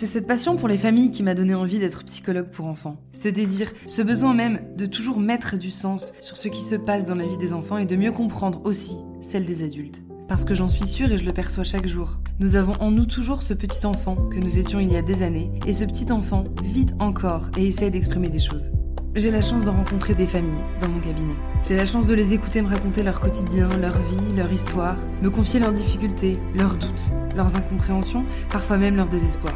C'est cette passion pour les familles qui m'a donné envie d'être psychologue pour enfants. Ce désir, ce besoin même de toujours mettre du sens sur ce qui se passe dans la vie des enfants et de mieux comprendre aussi celle des adultes. Parce que j'en suis sûre et je le perçois chaque jour. Nous avons en nous toujours ce petit enfant que nous étions il y a des années, et ce petit enfant vit encore et essaie d'exprimer des choses. J'ai la chance de rencontrer des familles dans mon cabinet. J'ai la chance de les écouter me raconter leur quotidien, leur vie, leur histoire, me confier leurs difficultés, leurs doutes, leurs incompréhensions, parfois même leur désespoir.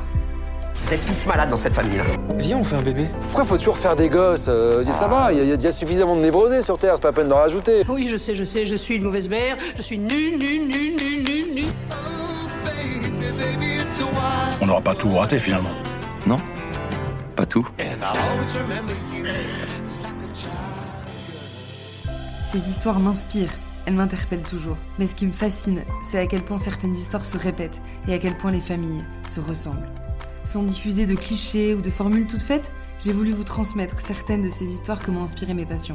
Vous êtes tous malades dans cette famille-là. Viens, on fait un bébé. Pourquoi faut toujours faire des gosses euh, Ça va, il y, a déjà suffisamment de névrosés sur Terre, c'est pas la peine d'en rajouter. Oui, je sais, je sais, je suis une mauvaise mère, je suis nulle, nulle, nulle, nulle, nulle, nulle. On n'aura pas tout raté finalement. Non? Pas tout? Ces histoires m'inspirent, elles m'interpellent toujours. Mais ce qui me fascine, c'est à quel point certaines histoires se répètent et à quel point les familles se ressemblent. Sans diffuser de clichés ou de formules toutes faites, j'ai voulu vous transmettre certaines de ces histoires que m'ont inspiré mes patients.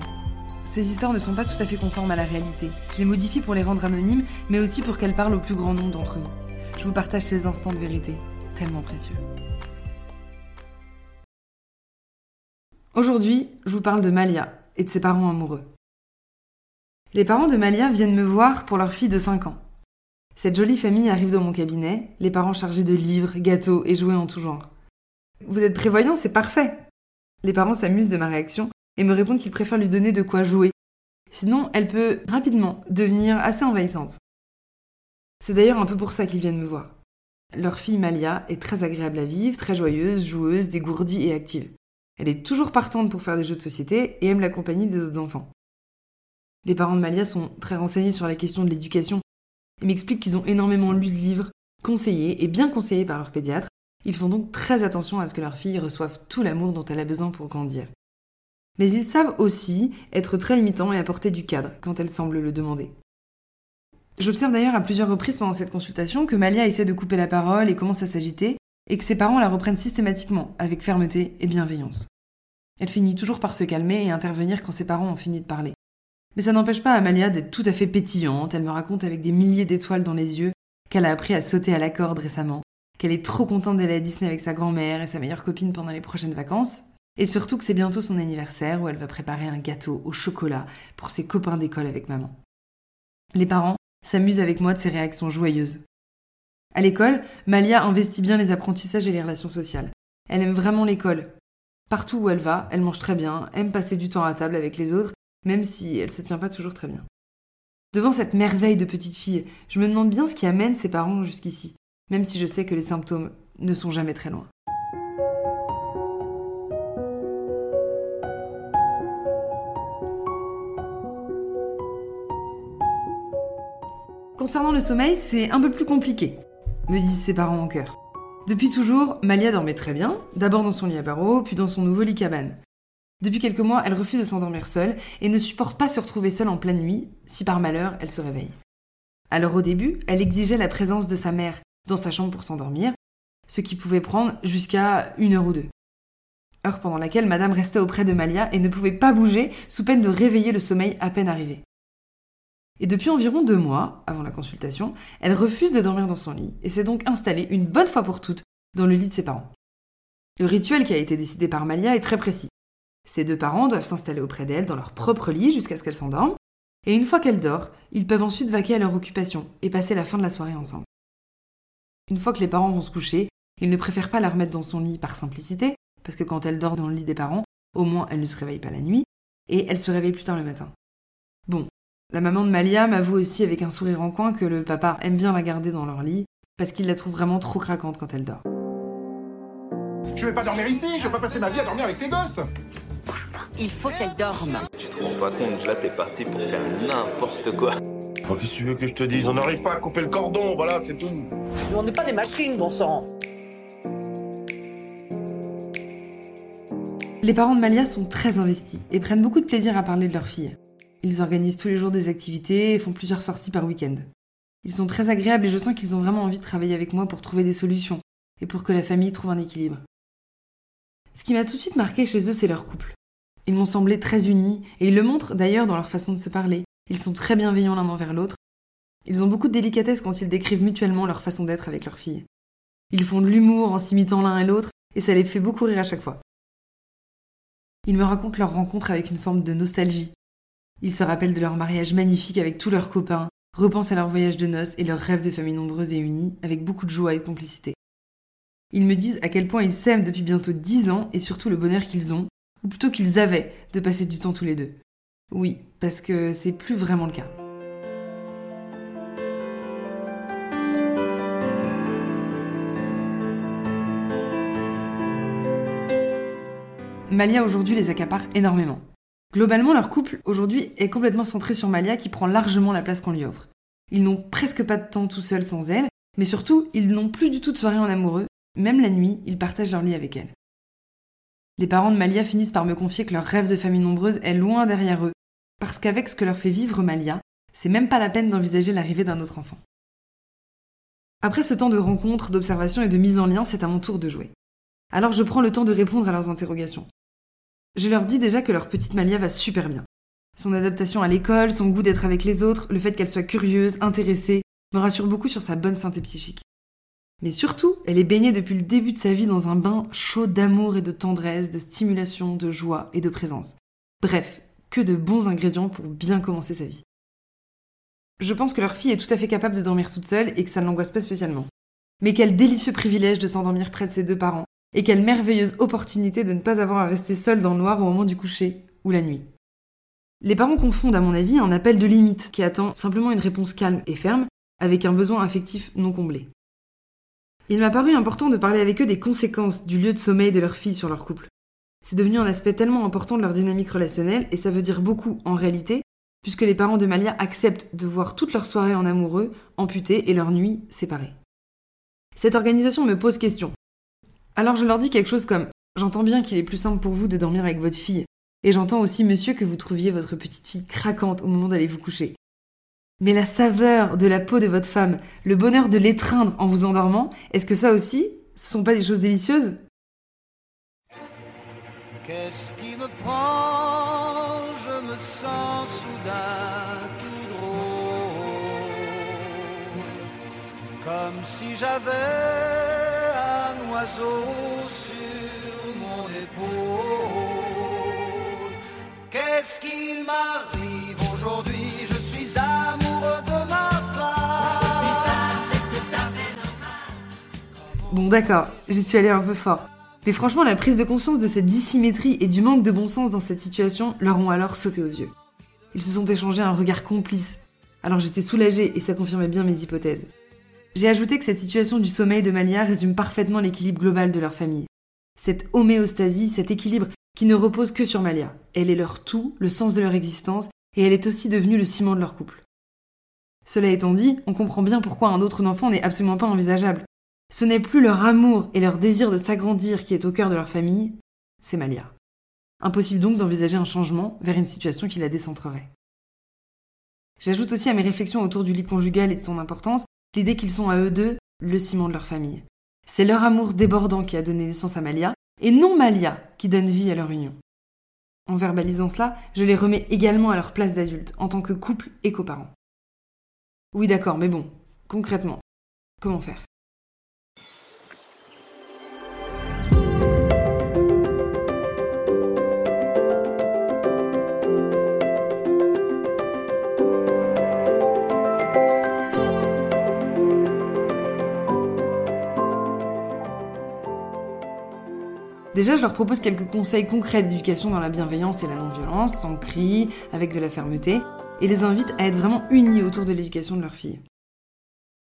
Ces histoires ne sont pas tout à fait conformes à la réalité. Je les modifie pour les rendre anonymes, mais aussi pour qu'elles parlent au plus grand nombre d'entre vous. Je vous partage ces instants de vérité, tellement précieux. Aujourd'hui, je vous parle de Malia et de ses parents amoureux. Les parents de Malia viennent me voir pour leur fille de 5 ans. Cette jolie famille arrive dans mon cabinet, les parents chargés de livres, gâteaux et jouets en tout genre. Vous êtes prévoyant, c'est parfait. Les parents s'amusent de ma réaction et me répondent qu'ils préfèrent lui donner de quoi jouer. Sinon, elle peut rapidement devenir assez envahissante. C'est d'ailleurs un peu pour ça qu'ils viennent me voir. Leur fille Malia est très agréable à vivre, très joyeuse, joueuse, dégourdie et active. Elle est toujours partante pour faire des jeux de société et aime la compagnie des autres enfants. Les parents de Malia sont très renseignés sur la question de l'éducation ils m'expliquent qu'ils ont énormément lu de livres, conseillés et bien conseillés par leur pédiatre. Ils font donc très attention à ce que leur fille reçoive tout l'amour dont elle a besoin pour grandir. Mais ils savent aussi être très limitants et apporter du cadre quand elle semble le demander. J'observe d'ailleurs à plusieurs reprises pendant cette consultation que Malia essaie de couper la parole et commence à s'agiter, et que ses parents la reprennent systématiquement, avec fermeté et bienveillance. Elle finit toujours par se calmer et intervenir quand ses parents ont fini de parler. Mais ça n'empêche pas Amalia d'être tout à fait pétillante, elle me raconte avec des milliers d'étoiles dans les yeux qu'elle a appris à sauter à la corde récemment, qu'elle est trop contente d'aller à Disney avec sa grand-mère et sa meilleure copine pendant les prochaines vacances, et surtout que c'est bientôt son anniversaire où elle va préparer un gâteau au chocolat pour ses copains d'école avec maman. Les parents s'amusent avec moi de ces réactions joyeuses. À l'école, Malia investit bien les apprentissages et les relations sociales. Elle aime vraiment l'école. Partout où elle va, elle mange très bien, aime passer du temps à table avec les autres même si elle se tient pas toujours très bien. Devant cette merveille de petite fille, je me demande bien ce qui amène ses parents jusqu'ici, même si je sais que les symptômes ne sont jamais très loin. Concernant le sommeil, c'est un peu plus compliqué, me disent ses parents en cœur. Depuis toujours, Malia dormait très bien, d'abord dans son lit à barreaux, puis dans son nouveau lit cabane. Depuis quelques mois, elle refuse de s'endormir seule et ne supporte pas se retrouver seule en pleine nuit si par malheur elle se réveille. Alors au début, elle exigeait la présence de sa mère dans sa chambre pour s'endormir, ce qui pouvait prendre jusqu'à une heure ou deux. Heure pendant laquelle Madame restait auprès de Malia et ne pouvait pas bouger sous peine de réveiller le sommeil à peine arrivé. Et depuis environ deux mois, avant la consultation, elle refuse de dormir dans son lit et s'est donc installée une bonne fois pour toutes dans le lit de ses parents. Le rituel qui a été décidé par Malia est très précis. Ses deux parents doivent s'installer auprès d'elle dans leur propre lit jusqu'à ce qu'elle s'endorme, et une fois qu'elle dort, ils peuvent ensuite vaquer à leur occupation et passer la fin de la soirée ensemble. Une fois que les parents vont se coucher, ils ne préfèrent pas la remettre dans son lit par simplicité, parce que quand elle dort dans le lit des parents, au moins elle ne se réveille pas la nuit, et elle se réveille plus tard le matin. Bon, la maman de Malia m'avoue aussi avec un sourire en coin que le papa aime bien la garder dans leur lit, parce qu'il la trouve vraiment trop craquante quand elle dort. Je vais pas dormir ici, je vais pas passer ma vie à dormir avec tes gosses Il faut qu'elle dorme. Tu te rends pas compte, là t'es parti pour faire n'importe quoi. Oh, Qu'est-ce que tu veux que je te dise? On n'arrive pas à couper le cordon, voilà, c'est tout. Nous, on n'est pas des machines, bon sang. Les parents de Malia sont très investis et prennent beaucoup de plaisir à parler de leur fille. Ils organisent tous les jours des activités et font plusieurs sorties par week-end. Ils sont très agréables et je sens qu'ils ont vraiment envie de travailler avec moi pour trouver des solutions et pour que la famille trouve un équilibre. Ce qui m'a tout de suite marqué chez eux, c'est leur couple. Ils m'ont semblé très unis, et ils le montrent d'ailleurs dans leur façon de se parler. Ils sont très bienveillants l'un envers l'autre. Ils ont beaucoup de délicatesse quand ils décrivent mutuellement leur façon d'être avec leur fille. Ils font de l'humour en s'imitant l'un et l'autre, et ça les fait beaucoup rire à chaque fois. Ils me racontent leur rencontre avec une forme de nostalgie. Ils se rappellent de leur mariage magnifique avec tous leurs copains, repensent à leur voyage de noces et leurs rêves de famille nombreuse et unie, avec beaucoup de joie et de complicité. Ils me disent à quel point ils s'aiment depuis bientôt dix ans et surtout le bonheur qu'ils ont, ou plutôt qu'ils avaient, de passer du temps tous les deux. Oui, parce que c'est plus vraiment le cas. Malia aujourd'hui les accapare énormément. Globalement, leur couple aujourd'hui est complètement centré sur Malia qui prend largement la place qu'on lui offre. Ils n'ont presque pas de temps tout seuls sans elle, mais surtout, ils n'ont plus du tout de soirée en amoureux, même la nuit, ils partagent leur lit avec elle. Les parents de Malia finissent par me confier que leur rêve de famille nombreuse est loin derrière eux, parce qu'avec ce que leur fait vivre Malia, c'est même pas la peine d'envisager l'arrivée d'un autre enfant. Après ce temps de rencontre, d'observation et de mise en lien, c'est à mon tour de jouer. Alors je prends le temps de répondre à leurs interrogations. Je leur dis déjà que leur petite Malia va super bien. Son adaptation à l'école, son goût d'être avec les autres, le fait qu'elle soit curieuse, intéressée, me rassure beaucoup sur sa bonne santé psychique. Mais surtout, elle est baignée depuis le début de sa vie dans un bain chaud d'amour et de tendresse, de stimulation, de joie et de présence. Bref, que de bons ingrédients pour bien commencer sa vie. Je pense que leur fille est tout à fait capable de dormir toute seule et que ça ne l'angoisse pas spécialement. Mais quel délicieux privilège de s'endormir près de ses deux parents, et quelle merveilleuse opportunité de ne pas avoir à rester seule dans le noir au moment du coucher ou la nuit. Les parents confondent, à mon avis, un appel de limite qui attend simplement une réponse calme et ferme avec un besoin affectif non comblé. Il m'a paru important de parler avec eux des conséquences du lieu de sommeil de leur fille sur leur couple. C'est devenu un aspect tellement important de leur dynamique relationnelle et ça veut dire beaucoup en réalité, puisque les parents de Malia acceptent de voir toute leur soirée en amoureux amputées et leur nuit séparées. Cette organisation me pose question, alors je leur dis quelque chose comme J'entends bien qu'il est plus simple pour vous de dormir avec votre fille, et j'entends aussi, monsieur, que vous trouviez votre petite fille craquante au moment d'aller vous coucher. Mais la saveur de la peau de votre femme, le bonheur de l'étreindre en vous endormant, est-ce que ça aussi, ce sont pas des choses délicieuses? Qu'est-ce qui me prend? Je me sens soudain tout drôle, comme si j'avais sur mon épaule. Qu'est-ce qu'il m'arrive aujourd'hui? Bon d'accord, j'y suis allé un peu fort. Mais franchement, la prise de conscience de cette dissymétrie et du manque de bon sens dans cette situation leur ont alors sauté aux yeux. Ils se sont échangés un regard complice. Alors j'étais soulagée et ça confirmait bien mes hypothèses. J'ai ajouté que cette situation du sommeil de Malia résume parfaitement l'équilibre global de leur famille. Cette homéostasie, cet équilibre qui ne repose que sur Malia. Elle est leur tout, le sens de leur existence, et elle est aussi devenue le ciment de leur couple. Cela étant dit, on comprend bien pourquoi un autre enfant n'est absolument pas envisageable. Ce n'est plus leur amour et leur désir de s'agrandir qui est au cœur de leur famille, c'est Malia. Impossible donc d'envisager un changement vers une situation qui la décentrerait. J'ajoute aussi à mes réflexions autour du lit conjugal et de son importance l'idée qu'ils sont à eux deux le ciment de leur famille. C'est leur amour débordant qui a donné naissance à Malia, et non Malia qui donne vie à leur union. En verbalisant cela, je les remets également à leur place d'adultes, en tant que couple et coparents. Oui d'accord, mais bon, concrètement, comment faire? Déjà, je leur propose quelques conseils concrets d'éducation dans la bienveillance et la non-violence, sans cri, avec de la fermeté, et les invite à être vraiment unis autour de l'éducation de leur fille.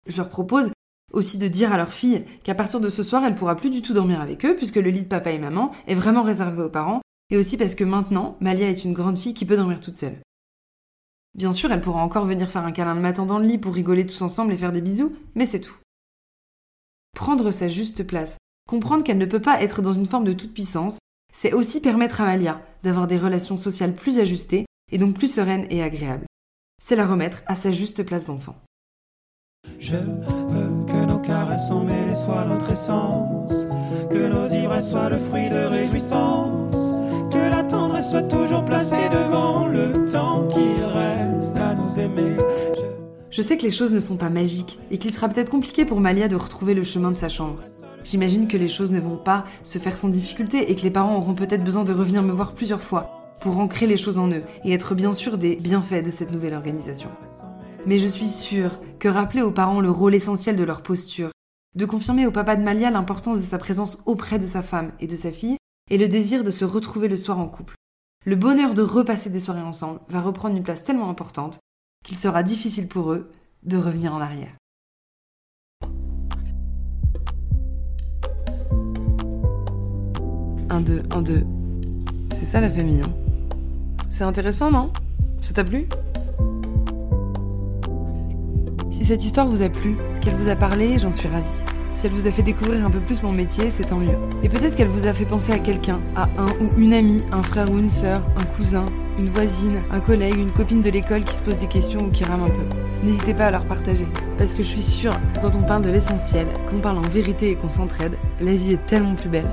Je leur propose aussi de dire à leur fille qu'à partir de ce soir, elle pourra plus du tout dormir avec eux, puisque le lit de papa et maman est vraiment réservé aux parents, et aussi parce que maintenant, Malia est une grande fille qui peut dormir toute seule. Bien sûr, elle pourra encore venir faire un câlin le matin dans le lit pour rigoler tous ensemble et faire des bisous, mais c'est tout. Prendre sa juste place, Comprendre qu'elle ne peut pas être dans une forme de toute-puissance, c'est aussi permettre à Malia d'avoir des relations sociales plus ajustées et donc plus sereines et agréables. C'est la remettre à sa juste place d'enfant. Je veux que nos caresses mêlées soient notre essence, que nos ivresses soient le fruit de réjouissance, que la tendresse soit toujours placée devant le temps qu'il reste à nous aimer. Je sais que les choses ne sont pas magiques et qu'il sera peut-être compliqué pour Malia de retrouver le chemin de sa chambre. J'imagine que les choses ne vont pas se faire sans difficulté et que les parents auront peut-être besoin de revenir me voir plusieurs fois pour ancrer les choses en eux et être bien sûr des bienfaits de cette nouvelle organisation. Mais je suis sûre que rappeler aux parents le rôle essentiel de leur posture, de confirmer au papa de Malia l'importance de sa présence auprès de sa femme et de sa fille, et le désir de se retrouver le soir en couple. Le bonheur de repasser des soirées ensemble va reprendre une place tellement importante qu'il sera difficile pour eux de revenir en arrière. Un, deux, un, deux. C'est ça la famille, hein. C'est intéressant, non? Ça t'a plu? Si cette histoire vous a plu, qu'elle vous a parlé, j'en suis ravie. Si elle vous a fait découvrir un peu plus mon métier, c'est tant mieux. Et peut-être qu'elle vous a fait penser à quelqu'un, à un ou une amie, un frère ou une sœur, un cousin, une voisine, un collègue, une copine de l'école qui se pose des questions ou qui rame un peu. N'hésitez pas à leur partager. Parce que je suis sûre que quand on parle de l'essentiel, qu'on parle en vérité et qu'on s'entraide, la vie est tellement plus belle.